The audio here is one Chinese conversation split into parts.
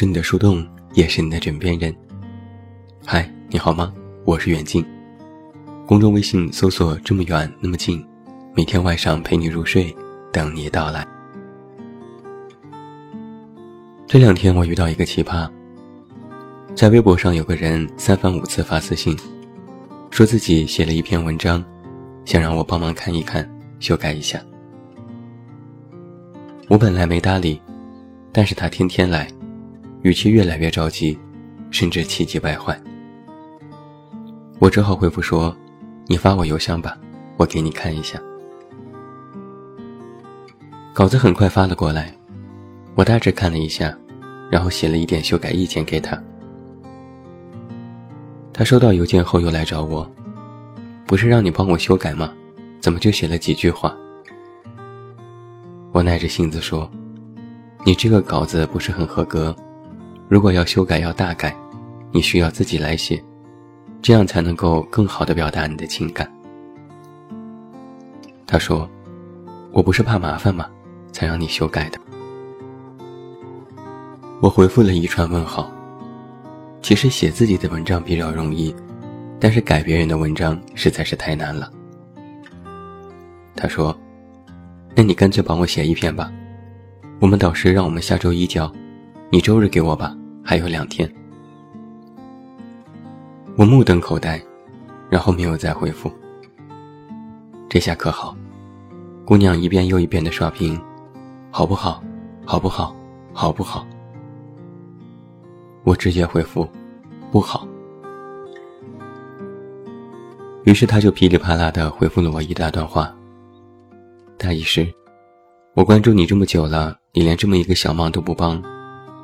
是你的树洞，也是你的枕边人。嗨，你好吗？我是远近。公众微信搜索“这么远那么近”，每天晚上陪你入睡，等你到来。这两天我遇到一个奇葩，在微博上有个人三番五次发私信，说自己写了一篇文章，想让我帮忙看一看，修改一下。我本来没搭理，但是他天天来。语气越来越着急，甚至气急败坏。我只好回复说：“你发我邮箱吧，我给你看一下。”稿子很快发了过来，我大致看了一下，然后写了一点修改意见给他。他收到邮件后又来找我：“不是让你帮我修改吗？怎么就写了几句话？”我耐着性子说：“你这个稿子不是很合格。”如果要修改要大改，你需要自己来写，这样才能够更好的表达你的情感。他说：“我不是怕麻烦吗？才让你修改的。”我回复了一串问号。其实写自己的文章比较容易，但是改别人的文章实在是太难了。他说：“那你干脆帮我写一篇吧，我们导师让我们下周一交，你周日给我吧。”还有两天，我目瞪口呆，然后没有再回复。这下可好，姑娘一遍又一遍的刷屏，好不好？好不好？好不好？我直接回复，不好。于是他就噼里啪啦的回复了我一大段话。大意是，我关注你这么久了，你连这么一个小忙都不帮。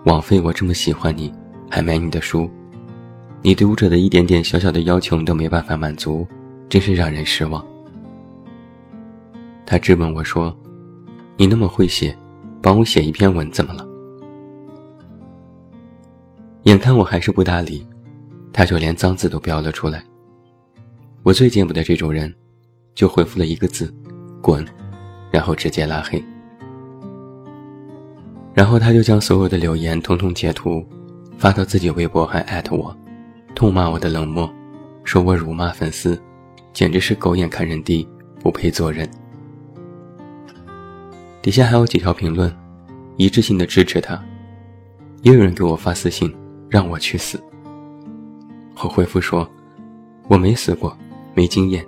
枉费我这么喜欢你，还买你的书，你读者的一点点小小的要求你都没办法满足，真是让人失望。他质问我说：“你那么会写，帮我写一篇文怎么了？”眼看我还是不搭理，他就连脏字都标了出来。我最见不得这种人，就回复了一个字：“滚”，然后直接拉黑。然后他就将所有的留言统统截图，发到自己微博，还艾特我，痛骂我的冷漠，说我辱骂粉丝，简直是狗眼看人低，不配做人。底下还有几条评论，一致性的支持他，也有人给我发私信让我去死。我回复说，我没死过，没经验，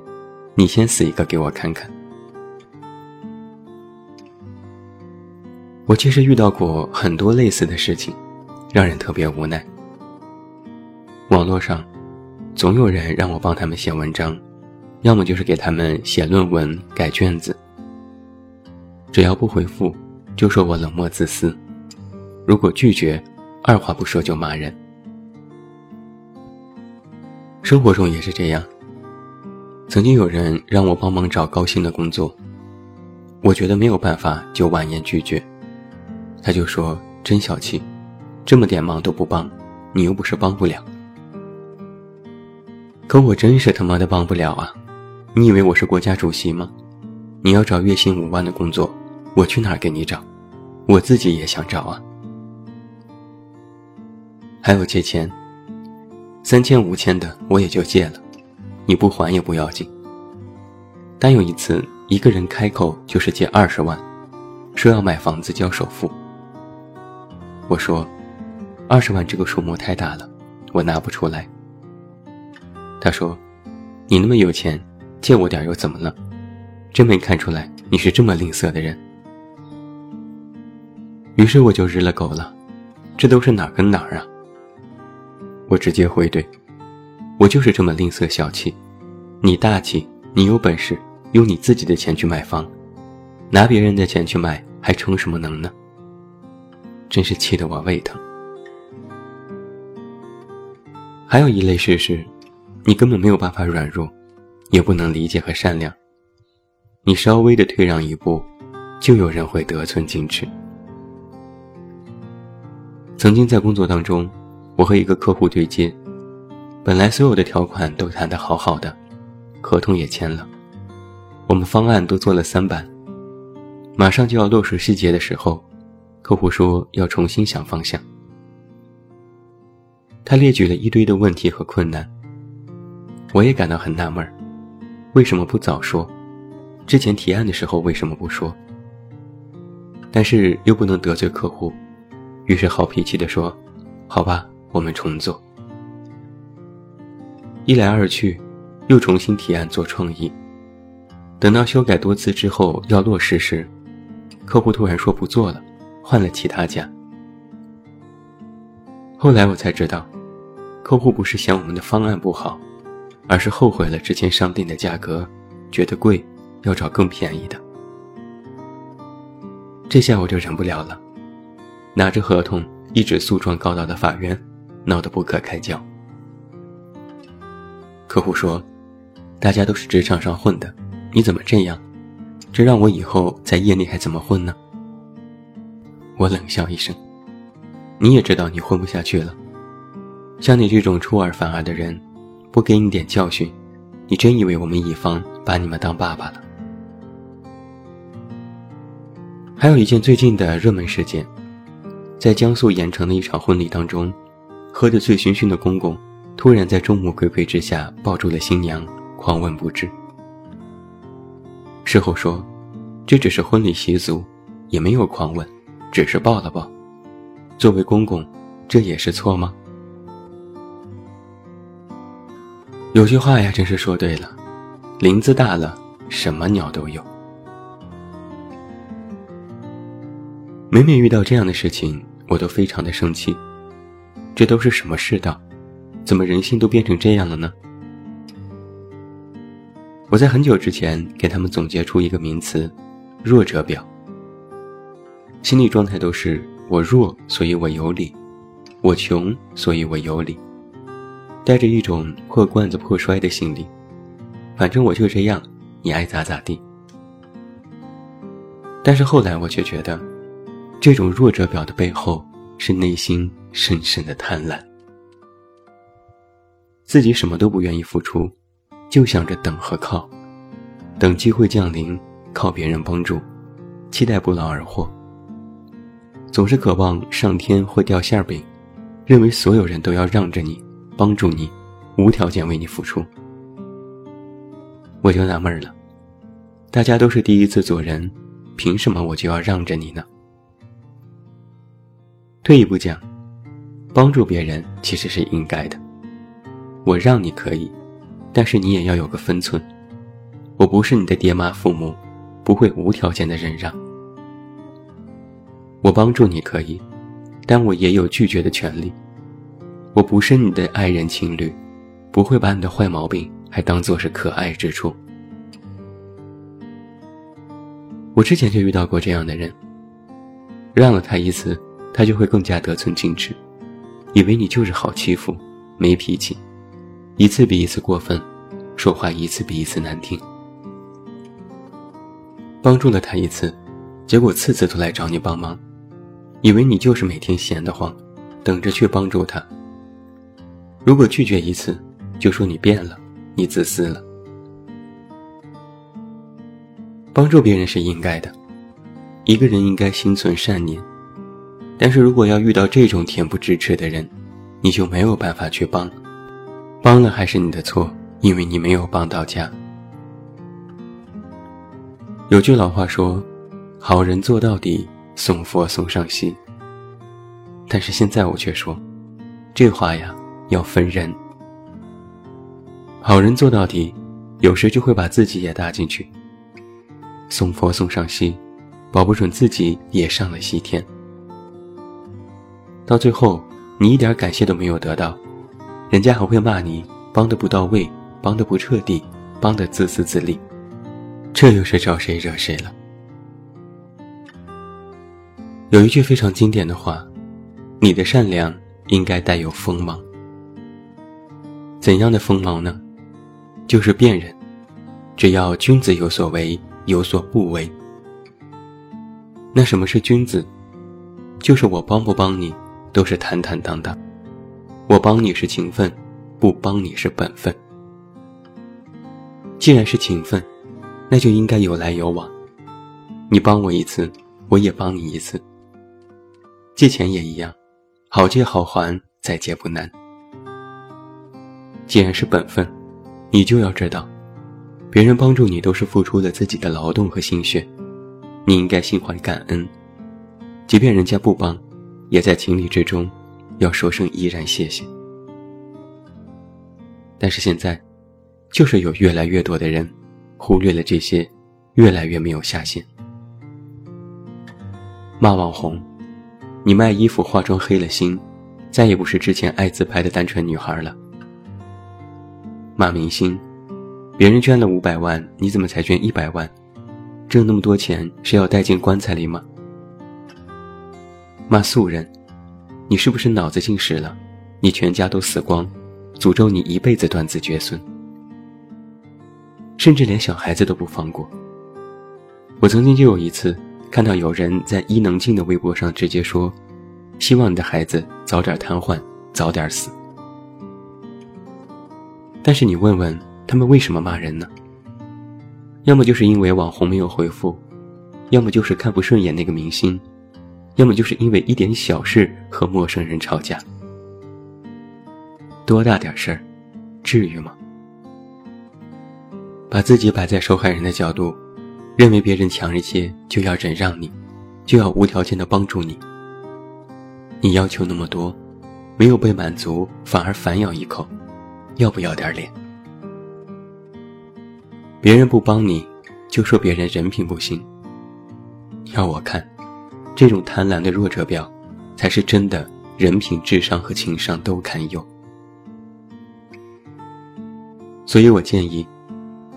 你先死一个给我看看。我其实遇到过很多类似的事情，让人特别无奈。网络上，总有人让我帮他们写文章，要么就是给他们写论文、改卷子。只要不回复，就说我冷漠自私；如果拒绝，二话不说就骂人。生活中也是这样。曾经有人让我帮忙找高薪的工作，我觉得没有办法，就婉言拒绝。他就说：“真小气，这么点忙都不帮，你又不是帮不了。”可我真是他妈的帮不了啊！你以为我是国家主席吗？你要找月薪五万的工作，我去哪儿给你找？我自己也想找啊。还有借钱，三千五千的我也就借了，你不还也不要紧。但有一次，一个人开口就是借二十万，说要买房子交首付。我说：“二十万这个数目太大了，我拿不出来。”他说：“你那么有钱，借我点又怎么了？真没看出来你是这么吝啬的人。”于是我就日了狗了，这都是哪跟哪儿啊？我直接回怼：“我就是这么吝啬小气，你大气，你有本事用你自己的钱去买房，拿别人的钱去买，还逞什么能呢？”真是气得我胃疼。还有一类事是，你根本没有办法软弱，也不能理解和善良。你稍微的退让一步，就有人会得寸进尺。曾经在工作当中，我和一个客户对接，本来所有的条款都谈得好好的，合同也签了，我们方案都做了三版，马上就要落实细节的时候。客户说要重新想方向。他列举了一堆的问题和困难，我也感到很纳闷儿，为什么不早说？之前提案的时候为什么不说？但是又不能得罪客户，于是好脾气地说：“好吧，我们重做。”一来二去，又重新提案做创意。等到修改多次之后要落实时，客户突然说不做了，换了其他家。后来我才知道，客户不是嫌我们的方案不好，而是后悔了之前商定的价格，觉得贵，要找更便宜的。这下我就忍不了了，拿着合同一纸诉状告到了法院，闹得不可开交。客户说：“大家都是职场上混的。”你怎么这样？这让我以后在业内还怎么混呢？我冷笑一声：“你也知道你混不下去了。像你这种出尔反尔的人，不给你点教训，你真以为我们乙方把你们当爸爸了？”还有一件最近的热门事件，在江苏盐城的一场婚礼当中，喝得醉醺醺的公公突然在众目睽睽之下抱住了新娘，狂吻不止。事后说，这只是婚礼习俗，也没有狂吻，只是抱了抱。作为公公，这也是错吗？有句话呀，真是说对了，林子大了，什么鸟都有。每每遇到这样的事情，我都非常的生气。这都是什么世道？怎么人心都变成这样了呢？我在很久之前给他们总结出一个名词“弱者表”，心理状态都是我弱，所以我有理；我穷，所以我有理，带着一种破罐子破摔的心理。反正我就这样，你爱咋咋地。但是后来我却觉得，这种弱者表的背后是内心深深的贪婪，自己什么都不愿意付出。就想着等和靠，等机会降临，靠别人帮助，期待不劳而获。总是渴望上天会掉馅饼，认为所有人都要让着你，帮助你，无条件为你付出。我就纳闷了，大家都是第一次做人，凭什么我就要让着你呢？退一步讲，帮助别人其实是应该的，我让你可以。但是你也要有个分寸，我不是你的爹妈父母，不会无条件的忍让。我帮助你可以，但我也有拒绝的权利。我不是你的爱人情侣，不会把你的坏毛病还当做是可爱之处。我之前就遇到过这样的人，让了他一次，他就会更加得寸进尺，以为你就是好欺负，没脾气。一次比一次过分，说话一次比一次难听。帮助了他一次，结果次次都来找你帮忙，以为你就是每天闲得慌，等着去帮助他。如果拒绝一次，就说你变了，你自私了。帮助别人是应该的，一个人应该心存善念，但是如果要遇到这种恬不知耻的人，你就没有办法去帮。帮了还是你的错，因为你没有帮到家。有句老话说：“好人做到底，送佛送上西。”但是现在我却说，这话呀要分人。好人做到底，有时就会把自己也搭进去。送佛送上西，保不准自己也上了西天。到最后，你一点感谢都没有得到。人家还会骂你帮的不到位，帮的不彻底，帮的自私自利，这又是招谁惹谁了？有一句非常经典的话：“你的善良应该带有锋芒。”怎样的锋芒呢？就是辨认，只要君子有所为，有所不为。那什么是君子？就是我帮不帮你，都是坦坦荡荡。我帮你是情分，不帮你是本分。既然是情分，那就应该有来有往。你帮我一次，我也帮你一次。借钱也一样，好借好还，再借不难。既然是本分，你就要知道，别人帮助你都是付出了自己的劳动和心血，你应该心怀感恩。即便人家不帮，也在情理之中，要说声依然谢谢。但是现在，就是有越来越多的人，忽略了这些，越来越没有下限。骂网红，你卖衣服化妆黑了心，再也不是之前爱自拍的单纯女孩了。骂明星，别人捐了五百万，你怎么才捐一百万？挣那么多钱是要带进棺材里吗？骂素人，你是不是脑子进屎了？你全家都死光，诅咒你一辈子断子绝孙。甚至连小孩子都不放过。我曾经就有一次看到有人在伊能静的微博上直接说：“希望你的孩子早点瘫痪，早点死。”但是你问问他们为什么骂人呢？要么就是因为网红没有回复，要么就是看不顺眼那个明星。要么就是因为一点小事和陌生人吵架，多大点事儿，至于吗？把自己摆在受害人的角度，认为别人强一些就要忍让你，就要无条件的帮助你。你要求那么多，没有被满足，反而反咬一口，要不要点脸？别人不帮你，就说别人人品不行。要我看。这种贪婪的弱者表，才是真的人品、智商和情商都堪忧。所以我建议，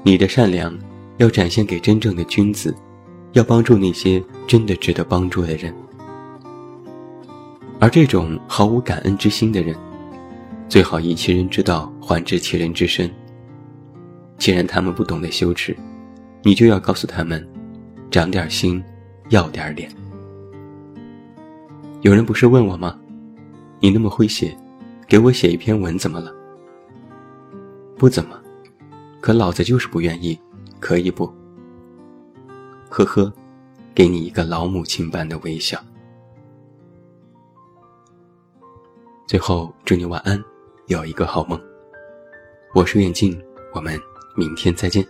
你的善良要展现给真正的君子，要帮助那些真的值得帮助的人。而这种毫无感恩之心的人，最好以其人之道还治其人之身。既然他们不懂得羞耻，你就要告诉他们，长点心，要点脸。有人不是问我吗？你那么会写，给我写一篇文怎么了？不怎么，可老子就是不愿意，可以不？呵呵，给你一个老母亲般的微笑。最后祝你晚安，有一个好梦。我是远近，我们明天再见。